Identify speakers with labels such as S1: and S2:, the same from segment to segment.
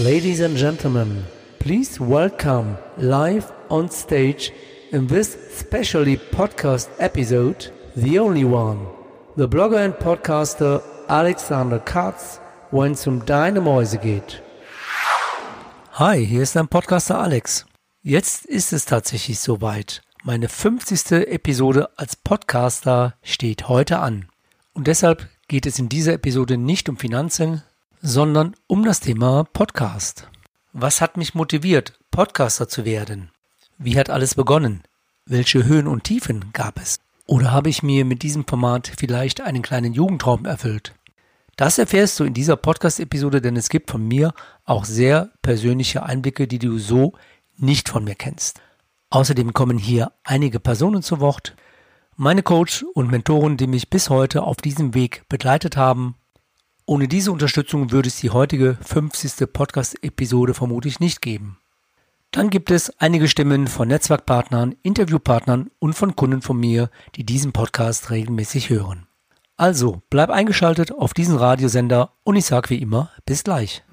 S1: Ladies and gentlemen, please welcome live on stage in this specially podcast episode, the only one, the blogger and podcaster Alexander Katz, wenn es um deine Mäuse geht. Hi, hier ist dein Podcaster Alex. Jetzt ist es tatsächlich soweit. Meine 50. Episode als Podcaster steht heute an. Und deshalb geht es in dieser Episode nicht um Finanzen, sondern um das Thema Podcast. Was hat mich motiviert, Podcaster zu werden? Wie hat alles begonnen? Welche Höhen und Tiefen gab es? Oder habe ich mir mit diesem Format vielleicht einen kleinen Jugendtraum erfüllt? Das erfährst du in dieser Podcast-Episode, denn es gibt von mir auch sehr persönliche Einblicke, die du so nicht von mir kennst. Außerdem kommen hier einige Personen zu Wort, meine Coach und Mentoren, die mich bis heute auf diesem Weg begleitet haben ohne diese Unterstützung würde es die heutige 50. Podcast-Episode vermutlich nicht geben. Dann gibt es einige Stimmen von Netzwerkpartnern, Interviewpartnern und von Kunden von mir, die diesen Podcast regelmäßig hören. Also, bleib eingeschaltet auf diesen Radiosender und ich sage wie immer, bis gleich.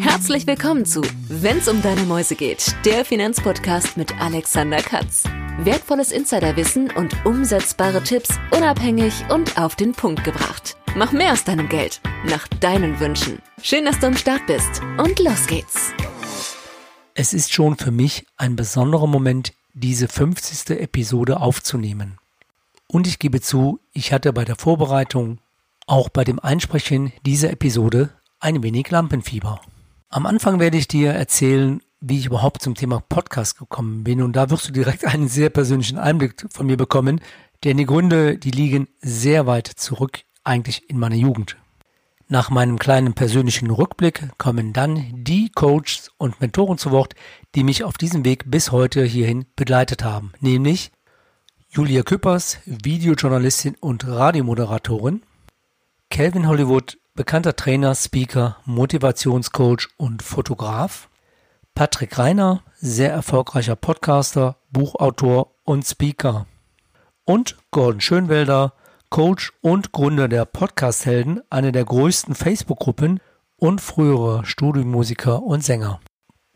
S2: Herzlich willkommen zu Wenn's um deine Mäuse geht, der Finanzpodcast mit Alexander Katz. Wertvolles Insiderwissen und umsetzbare Tipps unabhängig und auf den Punkt gebracht. Mach mehr aus deinem Geld, nach deinen Wünschen. Schön, dass du am Start bist und los geht's.
S1: Es ist schon für mich ein besonderer Moment, diese 50. Episode aufzunehmen. Und ich gebe zu, ich hatte bei der Vorbereitung, auch bei dem Einsprechen dieser Episode, ein wenig Lampenfieber. Am Anfang werde ich dir erzählen, wie ich überhaupt zum Thema Podcast gekommen bin. Und da wirst du direkt einen sehr persönlichen Einblick von mir bekommen, denn die Gründe, die liegen sehr weit zurück eigentlich in meiner Jugend. Nach meinem kleinen persönlichen Rückblick kommen dann die Coaches und Mentoren zu Wort, die mich auf diesem Weg bis heute hierhin begleitet haben, nämlich Julia Küppers, Videojournalistin und Radiomoderatorin, Calvin Hollywood, bekannter Trainer, Speaker, Motivationscoach und Fotograf, Patrick Reiner, sehr erfolgreicher Podcaster, Buchautor und Speaker und Gordon Schönwelder, Coach und Gründer der Podcast-Helden, eine der größten Facebook-Gruppen und früherer Studiomusiker und Sänger.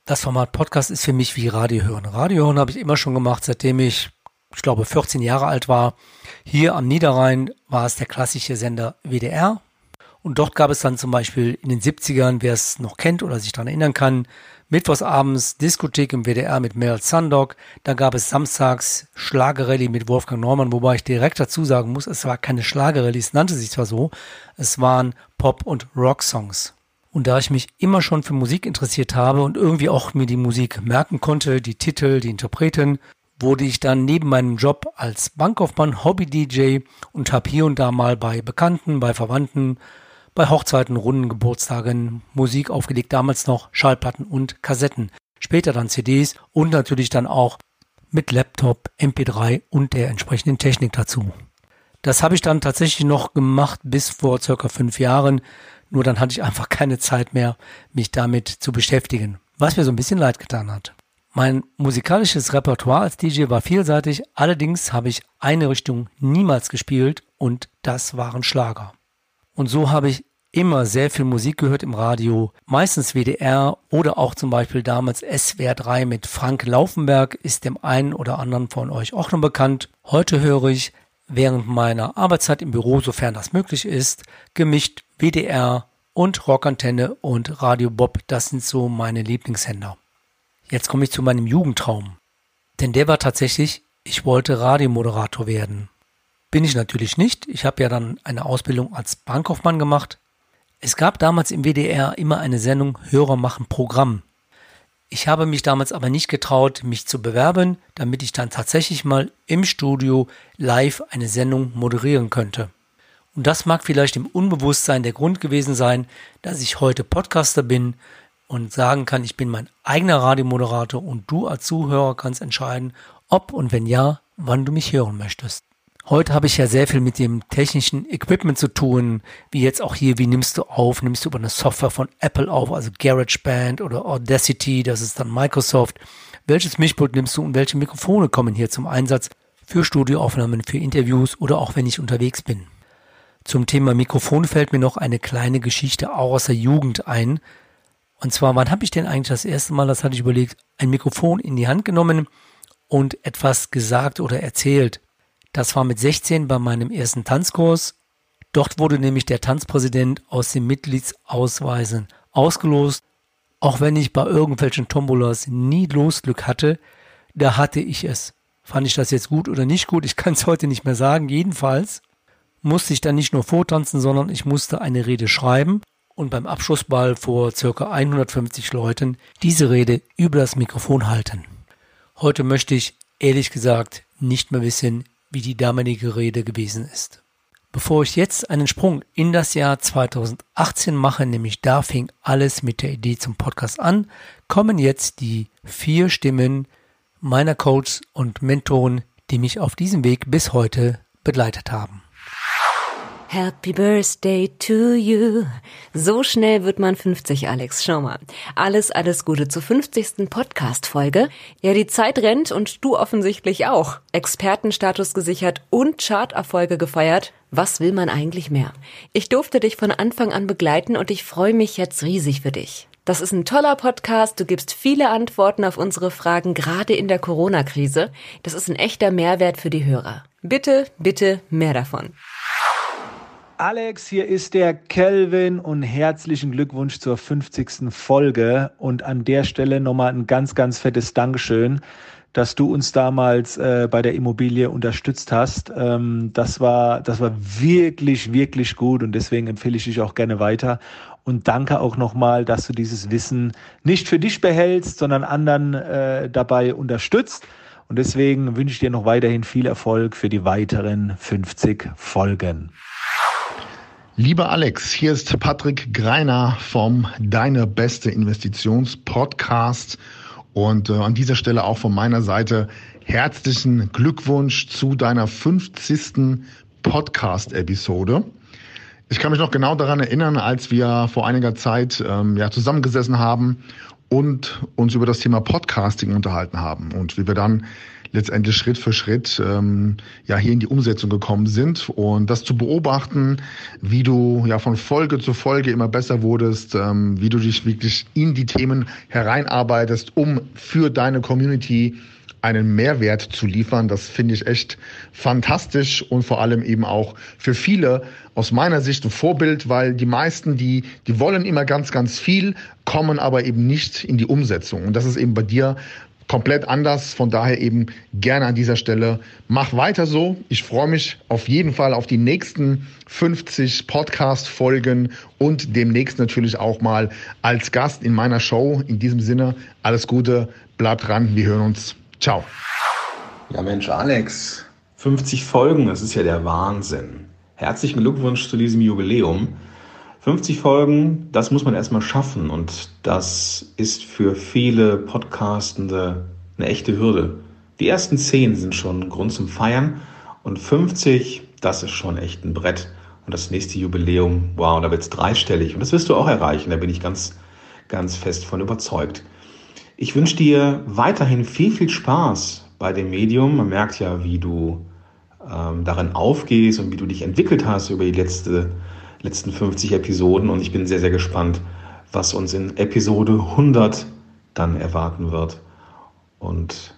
S1: Das Format Podcast ist für mich wie Radio hören. Radio hören habe ich immer schon gemacht, seitdem ich, ich glaube, 14 Jahre alt war. Hier am Niederrhein war es der klassische Sender WDR. Und dort gab es dann zum Beispiel in den 70ern, wer es noch kennt oder sich daran erinnern kann, Mittwochsabends Diskothek im WDR mit Meryl Sandok. Da gab es samstags Schlagerrallye mit Wolfgang Norman, wobei ich direkt dazu sagen muss, es war keine Schlagerrallye, es nannte sich zwar so, es waren Pop- und Rock-Songs. Und da ich mich immer schon für Musik interessiert habe und irgendwie auch mir die Musik merken konnte, die Titel, die Interpreten, wurde ich dann neben meinem Job als Bankkaufmann Hobby-DJ und habe hier und da mal bei Bekannten, bei Verwandten bei Hochzeiten, Runden, Geburtstagen Musik aufgelegt, damals noch Schallplatten und Kassetten, später dann CDs und natürlich dann auch mit Laptop, MP3 und der entsprechenden Technik dazu. Das habe ich dann tatsächlich noch gemacht bis vor circa fünf Jahren, nur dann hatte ich einfach keine Zeit mehr, mich damit zu beschäftigen, was mir so ein bisschen leid getan hat. Mein musikalisches Repertoire als DJ war vielseitig, allerdings habe ich eine Richtung niemals gespielt und das waren Schlager. Und so habe ich immer sehr viel Musik gehört im Radio, meistens WDR oder auch zum Beispiel damals SWR3 mit Frank Laufenberg, ist dem einen oder anderen von euch auch noch bekannt. Heute höre ich während meiner Arbeitszeit im Büro, sofern das möglich ist, gemischt WDR und Rockantenne und Radio Bob. Das sind so meine Lieblingshänder. Jetzt komme ich zu meinem Jugendtraum. Denn der war tatsächlich, ich wollte Radiomoderator werden. Bin ich natürlich nicht. Ich habe ja dann eine Ausbildung als Bankkaufmann gemacht. Es gab damals im WDR immer eine Sendung Hörer machen Programm. Ich habe mich damals aber nicht getraut, mich zu bewerben, damit ich dann tatsächlich mal im Studio live eine Sendung moderieren könnte. Und das mag vielleicht im Unbewusstsein der Grund gewesen sein, dass ich heute Podcaster bin und sagen kann, ich bin mein eigener Radiomoderator und du als Zuhörer kannst entscheiden, ob und wenn ja, wann du mich hören möchtest. Heute habe ich ja sehr viel mit dem technischen Equipment zu tun, wie jetzt auch hier, wie nimmst du auf? Nimmst du über eine Software von Apple auf, also GarageBand oder Audacity, das ist dann Microsoft. Welches Mischpult nimmst du und welche Mikrofone kommen hier zum Einsatz für Studioaufnahmen, für Interviews oder auch wenn ich unterwegs bin? Zum Thema Mikrofon fällt mir noch eine kleine Geschichte auch aus der Jugend ein. Und zwar, wann habe ich denn eigentlich das erste Mal, das hatte ich überlegt, ein Mikrofon in die Hand genommen und etwas gesagt oder erzählt? Das war mit 16 bei meinem ersten Tanzkurs. Dort wurde nämlich der Tanzpräsident aus den Mitgliedsausweisen ausgelost. Auch wenn ich bei irgendwelchen Tombolas nie Losglück hatte, da hatte ich es. Fand ich das jetzt gut oder nicht gut? Ich kann es heute nicht mehr sagen. Jedenfalls musste ich dann nicht nur vortanzen, sondern ich musste eine Rede schreiben und beim Abschlussball vor circa 150 Leuten diese Rede über das Mikrofon halten. Heute möchte ich ehrlich gesagt nicht mehr wissen, wie die damalige Rede gewesen ist. Bevor ich jetzt einen Sprung in das Jahr 2018 mache, nämlich da fing alles mit der Idee zum Podcast an, kommen jetzt die vier Stimmen meiner Coaches und Mentoren, die mich auf diesem Weg bis heute begleitet haben.
S2: Happy Birthday to you. So schnell wird man 50, Alex. Schau mal. Alles, alles Gute zur 50. Podcast-Folge. Ja, die Zeit rennt und du offensichtlich auch. Expertenstatus gesichert und Charterfolge gefeiert. Was will man eigentlich mehr? Ich durfte dich von Anfang an begleiten und ich freue mich jetzt riesig für dich. Das ist ein toller Podcast. Du gibst viele Antworten auf unsere Fragen, gerade in der Corona-Krise. Das ist ein echter Mehrwert für die Hörer. Bitte, bitte mehr davon.
S3: Alex, hier ist der Kelvin und herzlichen Glückwunsch zur 50. Folge. Und an der Stelle nochmal ein ganz, ganz fettes Dankeschön, dass du uns damals äh, bei der Immobilie unterstützt hast. Ähm, das war, das war wirklich, wirklich gut und deswegen empfehle ich dich auch gerne weiter. Und danke auch nochmal, dass du dieses Wissen nicht für dich behältst, sondern anderen äh, dabei unterstützt. Und deswegen wünsche ich dir noch weiterhin viel Erfolg für die weiteren 50 Folgen.
S4: Lieber Alex, hier ist Patrick Greiner vom Deine beste Investitions Podcast und äh, an dieser Stelle auch von meiner Seite herzlichen Glückwunsch zu deiner 50. Podcast Episode. Ich kann mich noch genau daran erinnern, als wir vor einiger Zeit ähm, ja, zusammengesessen haben und uns über das Thema Podcasting unterhalten haben und wie wir dann letztendlich Schritt für Schritt ähm, ja hier in die Umsetzung gekommen sind und das zu beobachten, wie du ja von Folge zu Folge immer besser wurdest, ähm, wie du dich wirklich in die Themen hereinarbeitest, um für deine Community einen Mehrwert zu liefern. Das finde ich echt fantastisch und vor allem eben auch für viele aus meiner Sicht ein Vorbild, weil die meisten, die, die wollen immer ganz, ganz viel, kommen aber eben nicht in die Umsetzung. Und das ist eben bei dir komplett anders. Von daher eben gerne an dieser Stelle. Mach weiter so. Ich freue mich auf jeden Fall auf die nächsten 50 Podcast-Folgen und demnächst natürlich auch mal als Gast in meiner Show. In diesem Sinne, alles Gute, bleibt dran, wir hören uns. Ciao.
S5: Ja, Mensch, Alex, 50 Folgen, das ist ja der Wahnsinn. Herzlichen Glückwunsch zu diesem Jubiläum. 50 Folgen, das muss man erstmal schaffen und das ist für viele Podcastende eine echte Hürde. Die ersten 10 sind schon Grund zum Feiern und 50, das ist schon echt ein Brett. Und das nächste Jubiläum, wow, da wird es dreistellig und das wirst du auch erreichen, da bin ich ganz, ganz fest von überzeugt. Ich wünsche dir weiterhin viel, viel Spaß bei dem Medium. Man merkt ja, wie du ähm, darin aufgehst und wie du dich entwickelt hast über die letzte letzten 50 Episoden und ich bin sehr, sehr gespannt, was uns in Episode 100 dann erwarten wird. Und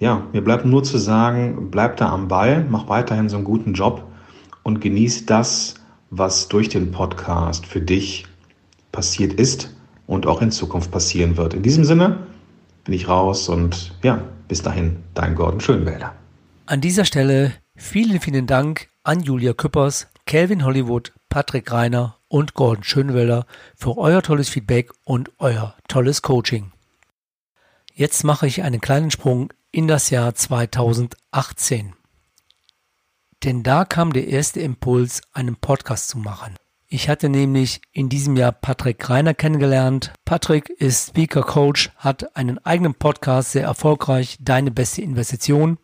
S5: ja, mir bleibt nur zu sagen, bleib da am Ball, mach weiterhin so einen guten Job und genieß das, was durch den Podcast für dich passiert ist und auch in Zukunft passieren wird. In diesem Sinne bin ich raus und ja, bis dahin, dein Gordon Schönwälder.
S1: An dieser Stelle vielen, vielen Dank an Julia Küppers, Calvin Hollywood, Patrick Reiner und Gordon Schönwelder für euer tolles Feedback und euer tolles Coaching. Jetzt mache ich einen kleinen Sprung in das Jahr 2018. Denn da kam der erste Impuls, einen Podcast zu machen. Ich hatte nämlich in diesem Jahr Patrick Reiner kennengelernt. Patrick ist Speaker Coach, hat einen eigenen Podcast, sehr erfolgreich, Deine beste Investition.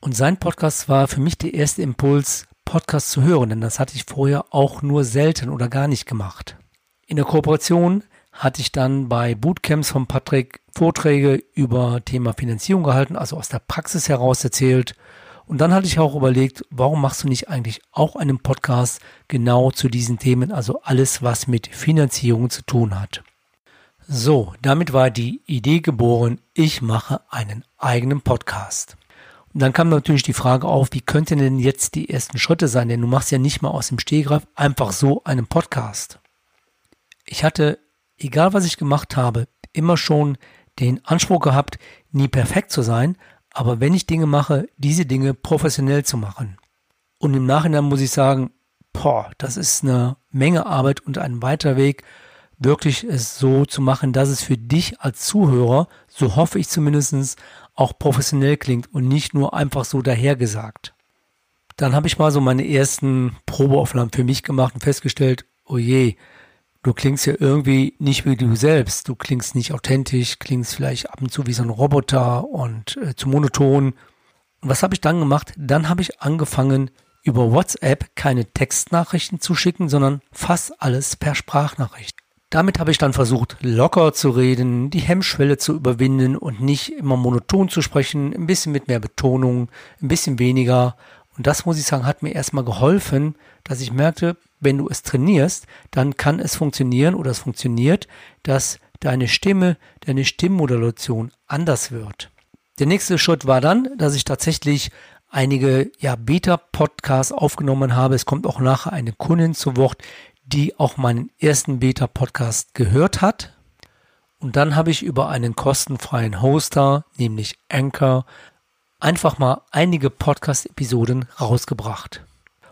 S1: Und sein Podcast war für mich der erste Impuls, Podcast zu hören, denn das hatte ich vorher auch nur selten oder gar nicht gemacht. In der Kooperation hatte ich dann bei Bootcamps von Patrick Vorträge über Thema Finanzierung gehalten, also aus der Praxis heraus erzählt. Und dann hatte ich auch überlegt, warum machst du nicht eigentlich auch einen Podcast genau zu diesen Themen, also alles, was mit Finanzierung zu tun hat. So, damit war die Idee geboren, ich mache einen eigenen Podcast. Und dann kam natürlich die Frage auf, wie könnten denn jetzt die ersten Schritte sein? Denn du machst ja nicht mal aus dem Stehgreif einfach so einen Podcast. Ich hatte, egal was ich gemacht habe, immer schon den Anspruch gehabt, nie perfekt zu sein, aber wenn ich Dinge mache, diese Dinge professionell zu machen. Und im Nachhinein muss ich sagen, boah, das ist eine Menge Arbeit und ein weiter Weg, wirklich es so zu machen, dass es für dich als Zuhörer, so hoffe ich zumindest, auch professionell klingt und nicht nur einfach so dahergesagt. Dann habe ich mal so meine ersten Probeaufnahmen für mich gemacht und festgestellt, oh je, du klingst ja irgendwie nicht wie du selbst. Du klingst nicht authentisch, klingst vielleicht ab und zu wie so ein Roboter und äh, zu monoton. Und was habe ich dann gemacht? Dann habe ich angefangen, über WhatsApp keine Textnachrichten zu schicken, sondern fast alles per Sprachnachricht. Damit habe ich dann versucht, locker zu reden, die Hemmschwelle zu überwinden und nicht immer monoton zu sprechen, ein bisschen mit mehr Betonung, ein bisschen weniger. Und das muss ich sagen, hat mir erstmal geholfen, dass ich merkte, wenn du es trainierst, dann kann es funktionieren oder es funktioniert, dass deine Stimme, deine Stimmmodulation anders wird. Der nächste Schritt war dann, dass ich tatsächlich einige ja, Beta-Podcasts aufgenommen habe. Es kommt auch nachher eine Kundin zu Wort, die auch meinen ersten Beta-Podcast gehört hat. Und dann habe ich über einen kostenfreien Hoster, nämlich Anchor, einfach mal einige Podcast-Episoden rausgebracht.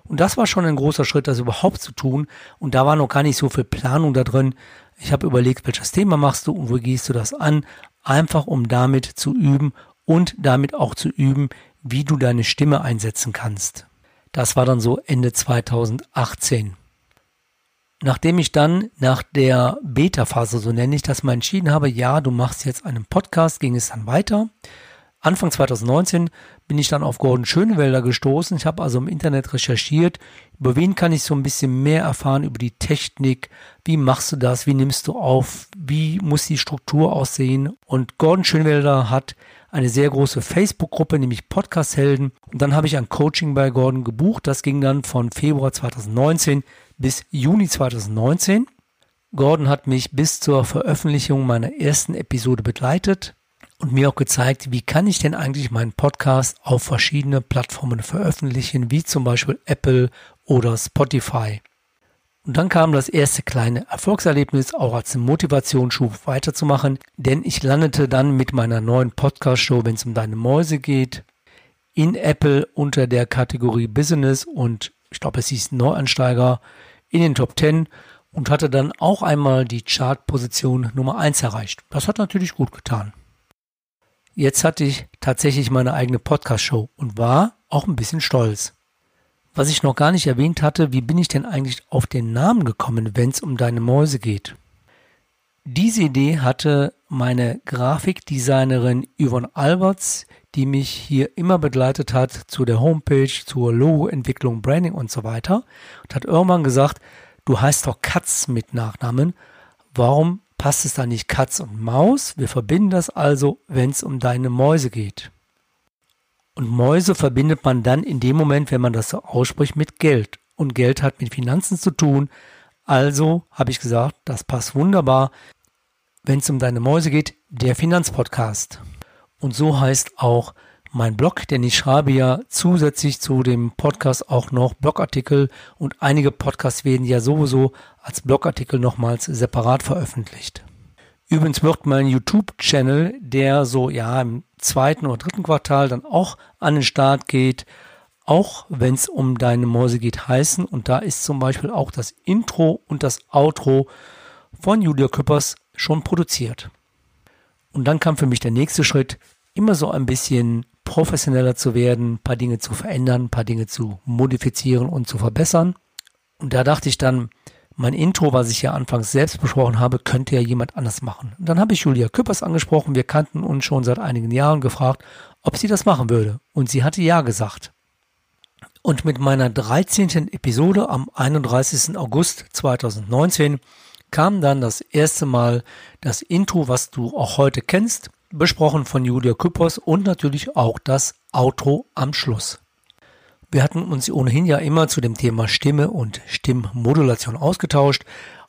S1: Und das war schon ein großer Schritt, das überhaupt zu tun. Und da war noch gar nicht so viel Planung da drin. Ich habe überlegt, welches Thema machst du und wo gehst du das an, einfach um damit zu üben und damit auch zu üben, wie du deine Stimme einsetzen kannst. Das war dann so Ende 2018. Nachdem ich dann nach der Beta-Phase, so nenne ich das mal, entschieden habe, ja, du machst jetzt einen Podcast, ging es dann weiter. Anfang 2019 bin ich dann auf Gordon Schönewälder gestoßen. Ich habe also im Internet recherchiert, über wen kann ich so ein bisschen mehr erfahren, über die Technik, wie machst du das, wie nimmst du auf, wie muss die Struktur aussehen. Und Gordon Schönewälder hat eine sehr große Facebook-Gruppe, nämlich Podcast Helden. Und dann habe ich ein Coaching bei Gordon gebucht. Das ging dann von Februar 2019 bis Juni 2019. Gordon hat mich bis zur Veröffentlichung meiner ersten Episode begleitet und mir auch gezeigt, wie kann ich denn eigentlich meinen Podcast auf verschiedene Plattformen veröffentlichen, wie zum Beispiel Apple oder Spotify. Und dann kam das erste kleine Erfolgserlebnis auch als Motivationsschub weiterzumachen, denn ich landete dann mit meiner neuen Podcast-Show, wenn es um deine Mäuse geht, in Apple unter der Kategorie Business und ich glaube, es hieß Neuansteiger in den Top 10 und hatte dann auch einmal die Chartposition Nummer 1 erreicht. Das hat natürlich gut getan. Jetzt hatte ich tatsächlich meine eigene Podcast-Show und war auch ein bisschen stolz. Was ich noch gar nicht erwähnt hatte, wie bin ich denn eigentlich auf den Namen gekommen, wenn es um deine Mäuse geht? Diese Idee hatte meine Grafikdesignerin Yvonne Alberts, die mich hier immer begleitet hat zu der Homepage, zur Logoentwicklung, Branding und so weiter und hat irgendwann gesagt, du heißt doch Katz mit Nachnamen, warum passt es da nicht Katz und Maus? Wir verbinden das also, wenn es um deine Mäuse geht. Und Mäuse verbindet man dann in dem Moment, wenn man das so ausspricht, mit Geld. Und Geld hat mit Finanzen zu tun. Also habe ich gesagt, das passt wunderbar, wenn es um deine Mäuse geht, der Finanzpodcast. Und so heißt auch mein Blog, denn ich schreibe ja zusätzlich zu dem Podcast auch noch Blogartikel und einige Podcasts werden ja sowieso als Blogartikel nochmals separat veröffentlicht. Übrigens wird mein YouTube-Channel, der so ja im zweiten oder dritten Quartal dann auch an den Start geht, auch wenn es um deine Mäuse geht, heißen. Und da ist zum Beispiel auch das Intro und das Outro von Julia Küppers schon produziert. Und dann kam für mich der nächste Schritt, immer so ein bisschen professioneller zu werden, paar Dinge zu verändern, paar Dinge zu modifizieren und zu verbessern. Und da dachte ich dann, mein Intro, was ich ja anfangs selbst besprochen habe, könnte ja jemand anders machen. Und dann habe ich Julia Küppers angesprochen. Wir kannten uns schon seit einigen Jahren gefragt, ob sie das machen würde. Und sie hatte ja gesagt. Und mit meiner 13. Episode am 31. August 2019 kam dann das erste Mal das Intro, was du auch heute kennst, besprochen von Julia Küppers und natürlich auch das Outro am Schluss. Wir hatten uns ohnehin ja immer zu dem Thema Stimme und Stimmmodulation ausgetauscht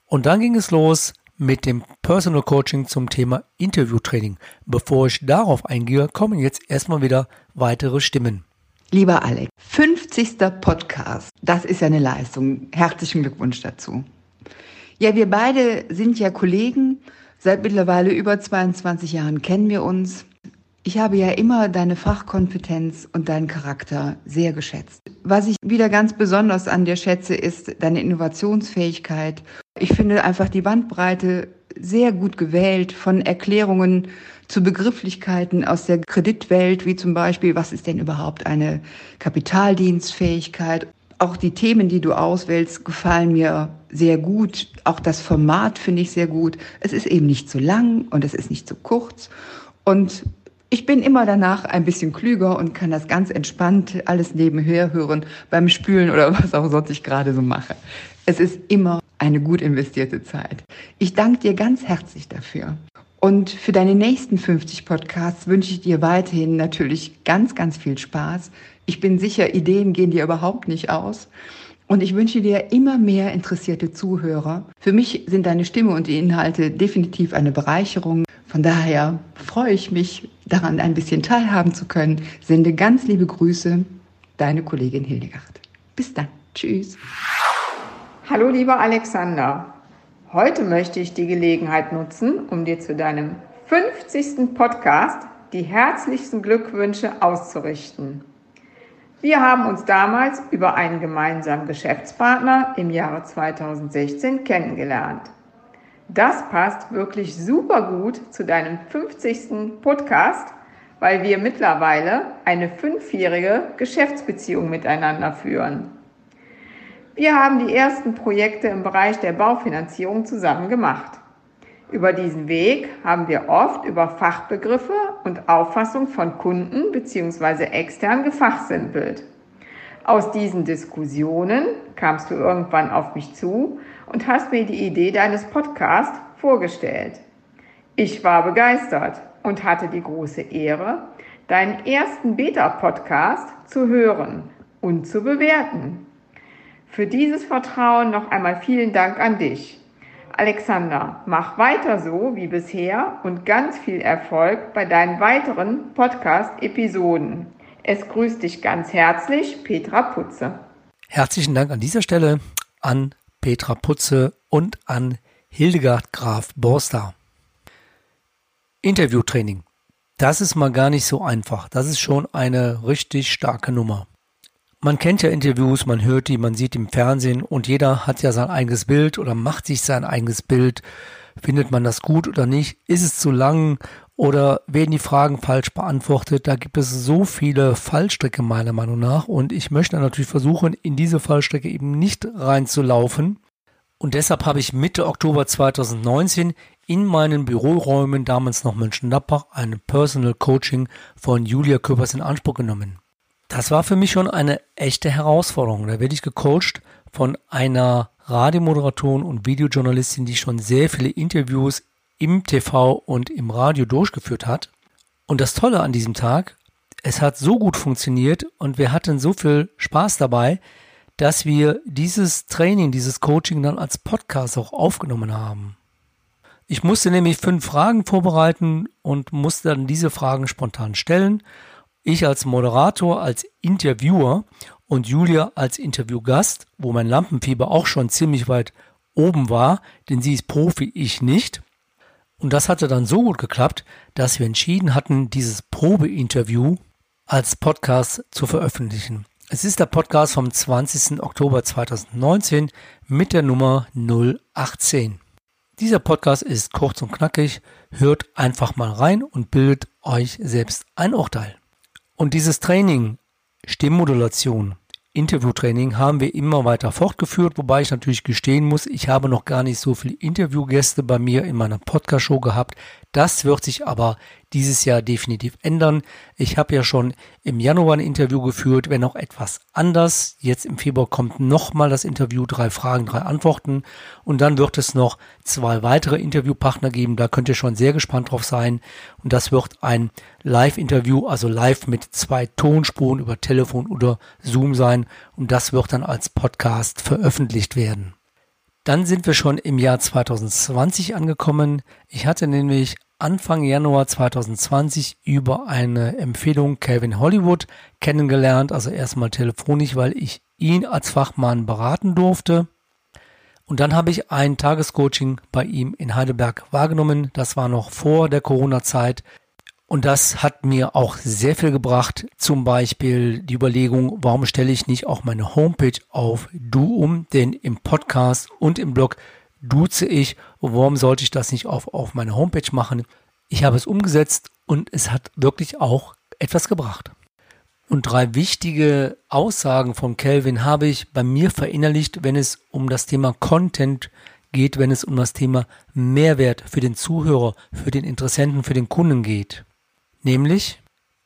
S1: und dann ging es los mit dem Personal Coaching zum Thema Interviewtraining. Bevor ich darauf eingehe, kommen jetzt erstmal wieder weitere Stimmen.
S6: Lieber Alex, 50. Podcast, das ist ja eine Leistung. Herzlichen Glückwunsch dazu. Ja, wir beide sind ja Kollegen. Seit mittlerweile über 22 Jahren kennen wir uns. Ich habe ja immer deine Fachkompetenz und deinen Charakter sehr geschätzt. Was ich wieder ganz besonders an dir schätze, ist deine Innovationsfähigkeit. Ich finde einfach die Bandbreite sehr gut gewählt von Erklärungen zu Begrifflichkeiten aus der Kreditwelt, wie zum Beispiel, was ist denn überhaupt eine Kapitaldienstfähigkeit? Auch die Themen, die du auswählst, gefallen mir sehr gut. Auch das Format finde ich sehr gut. Es ist eben nicht zu lang und es ist nicht zu kurz. Und ich bin immer danach ein bisschen klüger und kann das ganz entspannt alles nebenher hören beim Spülen oder was auch sonst ich gerade so mache. Es ist immer eine gut investierte Zeit. Ich danke dir ganz herzlich dafür. Und für deine nächsten 50 Podcasts wünsche ich dir weiterhin natürlich ganz, ganz viel Spaß. Ich bin sicher, Ideen gehen dir überhaupt nicht aus. Und ich wünsche dir immer mehr interessierte Zuhörer. Für mich sind deine Stimme und die Inhalte definitiv eine Bereicherung. Von daher freue ich mich daran, ein bisschen teilhaben zu können. Sende ganz liebe Grüße, deine Kollegin Hildegard. Bis dann. Tschüss.
S7: Hallo lieber Alexander. Heute möchte ich die Gelegenheit nutzen, um dir zu deinem 50. Podcast die herzlichsten Glückwünsche auszurichten. Wir haben uns damals über einen gemeinsamen Geschäftspartner im Jahre 2016 kennengelernt. Das passt wirklich super gut zu deinem 50. Podcast, weil wir mittlerweile eine fünfjährige Geschäftsbeziehung miteinander führen. Wir haben die ersten Projekte im Bereich der Baufinanzierung zusammen gemacht. Über diesen Weg haben wir oft über Fachbegriffe und Auffassung von Kunden bzw. extern gefachsimpelt. Aus diesen Diskussionen kamst du irgendwann auf mich zu und hast mir die Idee deines Podcasts vorgestellt. Ich war begeistert und hatte die große Ehre, deinen ersten Beta-Podcast zu hören und zu bewerten. Für dieses Vertrauen noch einmal vielen Dank an dich. Alexander, mach weiter so wie bisher und ganz viel Erfolg bei deinen weiteren Podcast-Episoden. Es grüßt dich ganz herzlich, Petra Putze.
S1: Herzlichen Dank an dieser Stelle an Petra Putze und an Hildegard Graf Borster. Interviewtraining. Das ist mal gar nicht so einfach. Das ist schon eine richtig starke Nummer. Man kennt ja Interviews, man hört die, man sieht im Fernsehen und jeder hat ja sein eigenes Bild oder macht sich sein eigenes Bild. Findet man das gut oder nicht? Ist es zu lang oder werden die Fragen falsch beantwortet? Da gibt es so viele Fallstricke meiner Meinung nach und ich möchte natürlich versuchen, in diese Fallstricke eben nicht reinzulaufen. Und deshalb habe ich Mitte Oktober 2019 in meinen Büroräumen, damals noch Mönchengladbach, ein Personal Coaching von Julia Köpers in Anspruch genommen. Das war für mich schon eine echte Herausforderung. Da werde ich gecoacht von einer Radiomoderatorin und Videojournalistin, die schon sehr viele Interviews im TV und im Radio durchgeführt hat. Und das Tolle an diesem Tag, es hat so gut funktioniert und wir hatten so viel Spaß dabei, dass wir dieses Training, dieses Coaching dann als Podcast auch aufgenommen haben. Ich musste nämlich fünf Fragen vorbereiten und musste dann diese Fragen spontan stellen. Ich als Moderator, als Interviewer und Julia als Interviewgast, wo mein Lampenfieber auch schon ziemlich weit oben war, denn sie ist Profi, ich nicht. Und das hatte dann so gut geklappt, dass wir entschieden hatten, dieses Probeinterview als Podcast zu veröffentlichen. Es ist der Podcast vom 20. Oktober 2019 mit der Nummer 018. Dieser Podcast ist kurz und knackig. Hört einfach mal rein und bildet euch selbst ein Urteil. Und dieses Training, Stimmmodulation, Interviewtraining haben wir immer weiter fortgeführt, wobei ich natürlich gestehen muss, ich habe noch gar nicht so viele Interviewgäste bei mir in meiner Podcast-Show gehabt. Das wird sich aber dieses Jahr definitiv ändern. Ich habe ja schon im Januar ein Interview geführt, wenn auch etwas anders. Jetzt im Februar kommt nochmal das Interview, drei Fragen, drei Antworten. Und dann wird es noch zwei weitere Interviewpartner geben. Da könnt ihr schon sehr gespannt drauf sein. Und das wird ein Live-Interview, also live mit zwei Tonspuren über Telefon oder Zoom sein. Und das wird dann als Podcast veröffentlicht werden. Dann sind wir schon im Jahr 2020 angekommen. Ich hatte nämlich Anfang Januar 2020 über eine Empfehlung Calvin Hollywood kennengelernt, also erstmal telefonisch, weil ich ihn als Fachmann beraten durfte. Und dann habe ich ein Tagescoaching bei ihm in Heidelberg wahrgenommen. Das war noch vor der Corona-Zeit. Und das hat mir auch sehr viel gebracht. Zum Beispiel die Überlegung, warum stelle ich nicht auch meine Homepage auf Du um? Denn im Podcast und im Blog duze ich. Warum sollte ich das nicht auf, auf meine Homepage machen? Ich habe es umgesetzt und es hat wirklich auch etwas gebracht. Und drei wichtige Aussagen von Kelvin habe ich bei mir verinnerlicht, wenn es um das Thema Content geht, wenn es um das Thema Mehrwert für den Zuhörer, für den Interessenten, für den Kunden geht. Nämlich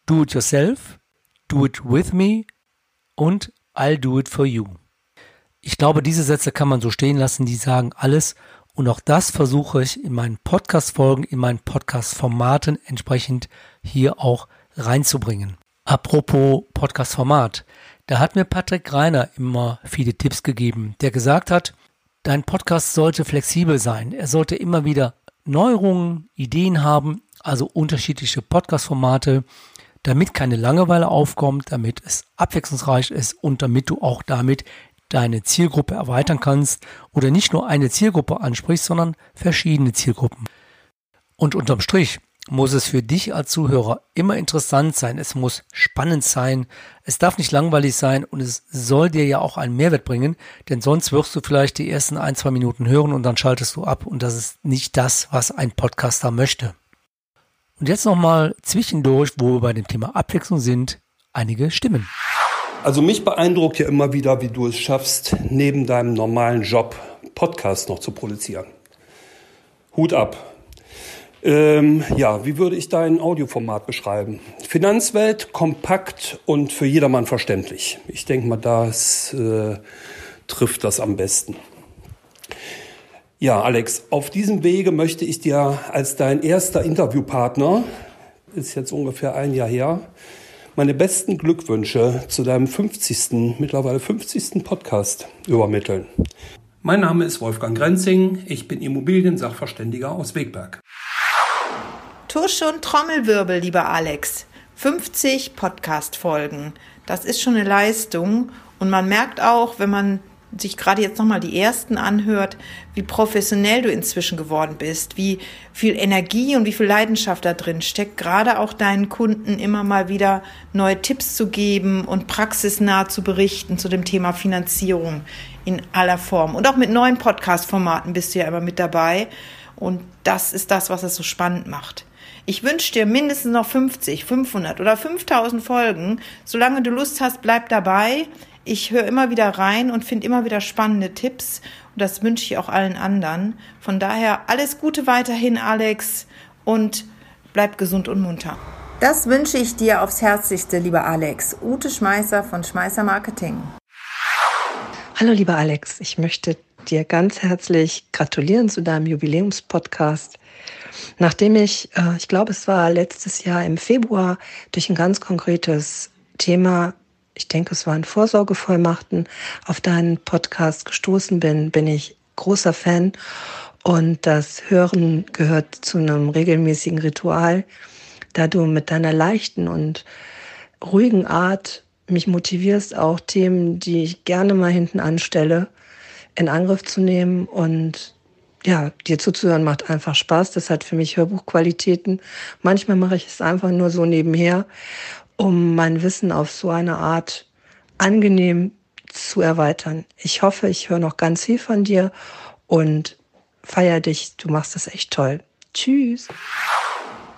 S1: Do it yourself, do it with me und I'll do it for you. Ich glaube, diese Sätze kann man so stehen lassen, die sagen alles. Und auch das versuche ich in meinen Podcast-Folgen, in meinen Podcast-Formaten entsprechend hier auch reinzubringen. Apropos Podcast-Format. Da hat mir Patrick Reiner immer viele Tipps gegeben, der gesagt hat, dein Podcast sollte flexibel sein. Er sollte immer wieder Neuerungen, Ideen haben, also unterschiedliche Podcast-Formate, damit keine Langeweile aufkommt, damit es abwechslungsreich ist und damit du auch damit deine Zielgruppe erweitern kannst oder nicht nur eine Zielgruppe ansprichst, sondern verschiedene Zielgruppen. Und unterm Strich muss es für dich als Zuhörer immer interessant sein, es muss spannend sein, es darf nicht langweilig sein und es soll dir ja auch einen Mehrwert bringen, denn sonst wirst du vielleicht die ersten ein, zwei Minuten hören und dann schaltest du ab und das ist nicht das, was ein Podcaster möchte. Und jetzt nochmal zwischendurch, wo wir bei dem Thema Abwechslung sind, einige Stimmen.
S8: Also mich beeindruckt ja immer wieder, wie du es schaffst, neben deinem normalen Job Podcast noch zu produzieren. Hut ab. Ähm, ja, wie würde ich dein Audioformat beschreiben? Finanzwelt, kompakt und für jedermann verständlich. Ich denke mal, das äh, trifft das am besten. Ja, Alex, auf diesem Wege möchte ich dir als dein erster Interviewpartner, ist jetzt ungefähr ein Jahr her, meine besten Glückwünsche zu deinem 50., mittlerweile 50. Podcast übermitteln. Mein Name ist Wolfgang Grenzing, ich bin Immobiliensachverständiger aus Wegberg.
S9: Tusche und Trommelwirbel, lieber Alex. 50 Podcast-Folgen. Das ist schon eine Leistung. Und man merkt auch, wenn man sich gerade jetzt nochmal die ersten anhört, wie professionell du inzwischen geworden bist, wie viel Energie und wie viel Leidenschaft da drin steckt, gerade auch deinen Kunden immer mal wieder neue Tipps zu geben und praxisnah zu berichten zu dem Thema Finanzierung in aller Form. Und auch mit neuen Podcast-Formaten bist du ja immer mit dabei. Und das ist das, was es so spannend macht. Ich wünsche dir mindestens noch 50, 500 oder 5000 Folgen. Solange du Lust hast, bleib dabei. Ich höre immer wieder rein und finde immer wieder spannende Tipps und das wünsche ich auch allen anderen. Von daher alles Gute weiterhin, Alex, und bleib gesund und munter. Das wünsche ich dir aufs Herzlichste, lieber Alex. Ute Schmeißer von Schmeißer Marketing.
S10: Hallo, lieber Alex. Ich möchte dir ganz herzlich gratulieren zu deinem Jubiläumspodcast. Nachdem ich, äh, ich glaube, es war letztes Jahr im Februar, durch ein ganz konkretes Thema ich denke, es waren Vorsorgevollmachten, auf deinen Podcast gestoßen bin, bin ich großer Fan. Und das Hören gehört zu einem regelmäßigen Ritual, da du mit deiner leichten und ruhigen Art mich motivierst, auch Themen, die ich gerne mal hinten anstelle, in Angriff zu nehmen. Und ja, dir zuzuhören macht einfach Spaß. Das hat für mich Hörbuchqualitäten. Manchmal mache ich es einfach nur so nebenher um mein Wissen auf so eine Art angenehm zu erweitern. Ich hoffe, ich höre noch ganz viel von dir und feier dich. Du machst das echt toll. Tschüss.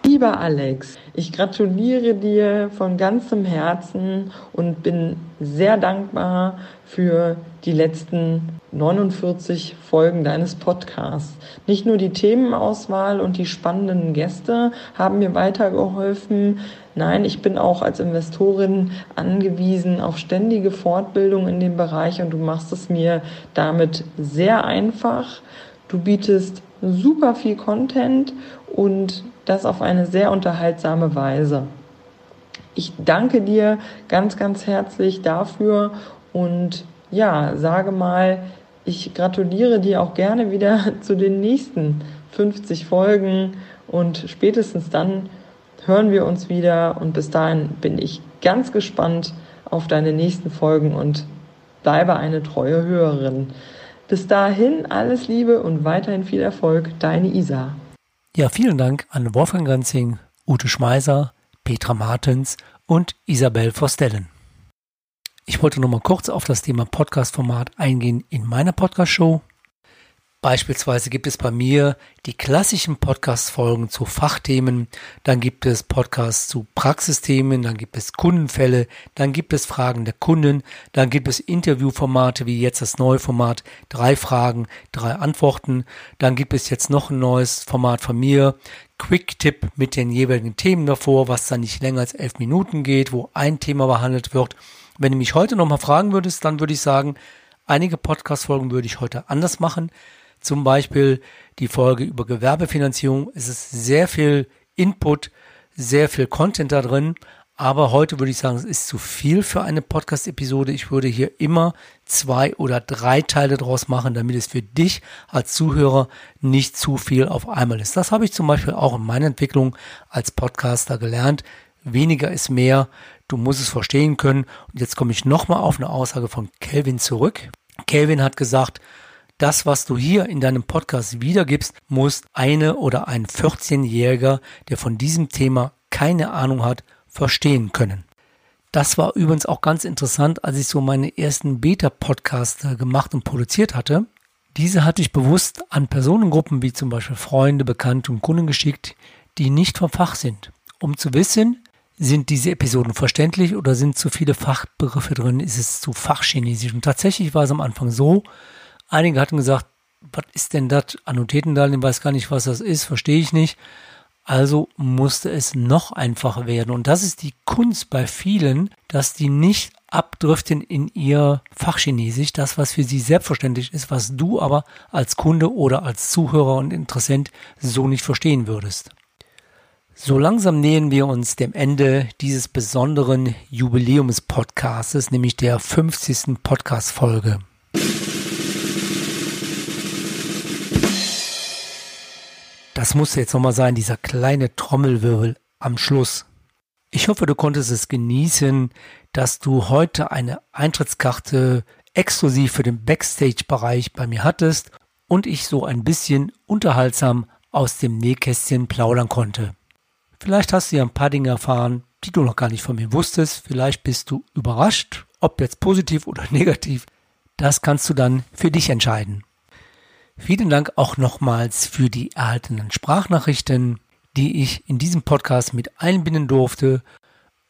S11: Lieber Alex, ich gratuliere dir von ganzem Herzen und bin sehr dankbar für die letzten 49 Folgen deines Podcasts. Nicht nur die Themenauswahl und die spannenden Gäste haben mir weitergeholfen. Nein, ich bin auch als Investorin angewiesen auf ständige Fortbildung in dem Bereich und du machst es mir damit sehr einfach. Du bietest super viel Content und das auf eine sehr unterhaltsame Weise. Ich danke dir ganz, ganz herzlich dafür und ja, sage mal, ich gratuliere dir auch gerne wieder zu den nächsten 50 Folgen und spätestens dann hören wir uns wieder und bis dahin bin ich ganz gespannt auf deine nächsten Folgen und bleibe eine treue Hörerin. Bis dahin alles Liebe und weiterhin viel Erfolg, deine Isa.
S1: Ja, vielen Dank an Wolfgang Grenzing, Ute Schmeiser, Petra Martens und Isabel Vostellen. Ich wollte noch mal kurz auf das Thema Podcast-Format eingehen in meiner Podcast-Show. Beispielsweise gibt es bei mir die klassischen Podcast-Folgen zu Fachthemen, dann gibt es Podcasts zu Praxisthemen, dann gibt es Kundenfälle, dann gibt es Fragen der Kunden, dann gibt es Interviewformate wie jetzt das neue Format drei Fragen, drei Antworten, dann gibt es jetzt noch ein neues Format von mir, Quick-Tipp mit den jeweiligen Themen davor, was dann nicht länger als elf Minuten geht, wo ein Thema behandelt wird. Wenn du mich heute nochmal fragen würdest, dann würde ich sagen, einige Podcast-Folgen würde ich heute anders machen. Zum Beispiel die Folge über Gewerbefinanzierung. Es ist sehr viel Input, sehr viel Content da drin. Aber heute würde ich sagen, es ist zu viel für eine Podcast-Episode. Ich würde hier immer zwei oder drei Teile draus machen, damit es für dich als Zuhörer nicht zu viel auf einmal ist. Das habe ich zum Beispiel auch in meiner Entwicklung als Podcaster gelernt. Weniger ist mehr. Du musst es verstehen können. Und jetzt komme ich nochmal auf eine Aussage von Kelvin zurück. Kelvin hat gesagt, das, was du hier in deinem Podcast wiedergibst, muss eine oder ein 14-Jähriger, der von diesem Thema keine Ahnung hat, verstehen können. Das war übrigens auch ganz interessant, als ich so meine ersten Beta-Podcasts gemacht und produziert hatte. Diese hatte ich bewusst an Personengruppen wie zum Beispiel Freunde, Bekannte und Kunden geschickt, die nicht vom Fach sind, um zu wissen, sind diese Episoden verständlich oder sind zu viele Fachbegriffe drin, ist es zu fachchinesisch. Und tatsächlich war es am Anfang so, Einige hatten gesagt, was ist denn das? Annuitätendarlehen, weiß gar nicht, was das ist, verstehe ich nicht. Also musste es noch einfacher werden. Und das ist die Kunst bei vielen, dass die nicht abdriften in ihr Fachchinesisch, das, was für sie selbstverständlich ist, was du aber als Kunde oder als Zuhörer und Interessent so nicht verstehen würdest. So langsam nähern wir uns dem Ende dieses besonderen Jubiläums-Podcastes, nämlich der 50. Podcast-Folge. Das muss jetzt nochmal sein, dieser kleine Trommelwirbel am Schluss. Ich hoffe, du konntest es genießen, dass du heute eine Eintrittskarte exklusiv für den Backstage-Bereich bei mir hattest und ich so ein bisschen unterhaltsam aus dem Nähkästchen plaudern konnte. Vielleicht hast du ja ein paar Dinge erfahren, die du noch gar nicht von mir wusstest. Vielleicht bist du überrascht, ob jetzt positiv oder negativ. Das kannst du dann für dich entscheiden. Vielen Dank auch nochmals für die erhaltenen Sprachnachrichten, die ich in diesem Podcast mit einbinden durfte.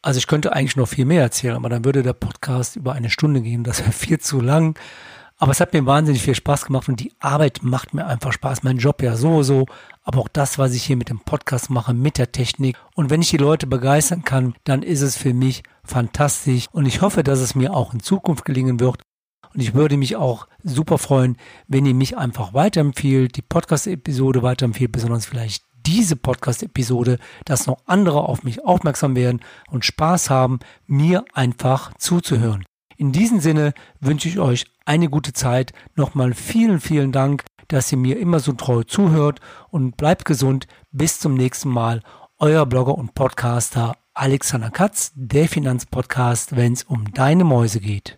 S1: Also ich könnte eigentlich noch viel mehr erzählen, aber dann würde der Podcast über eine Stunde gehen. Das wäre viel zu lang. Aber es hat mir wahnsinnig viel Spaß gemacht und die Arbeit macht mir einfach Spaß. Mein Job ja sowieso, aber auch das, was ich hier mit dem Podcast mache, mit der Technik. Und wenn ich die Leute begeistern kann, dann ist es für mich fantastisch. Und ich hoffe, dass es mir auch in Zukunft gelingen wird. Und ich würde mich auch super freuen, wenn ihr mich einfach weiterempfiehlt, die Podcast-Episode weiterempfiehlt, besonders vielleicht diese Podcast-Episode, dass noch andere auf mich aufmerksam werden und Spaß haben, mir einfach zuzuhören. In diesem Sinne wünsche ich euch eine gute Zeit. Nochmal vielen, vielen Dank, dass ihr mir immer so treu zuhört und bleibt gesund. Bis zum nächsten Mal. Euer Blogger und Podcaster Alexander Katz, der Finanzpodcast, wenn es um deine Mäuse geht.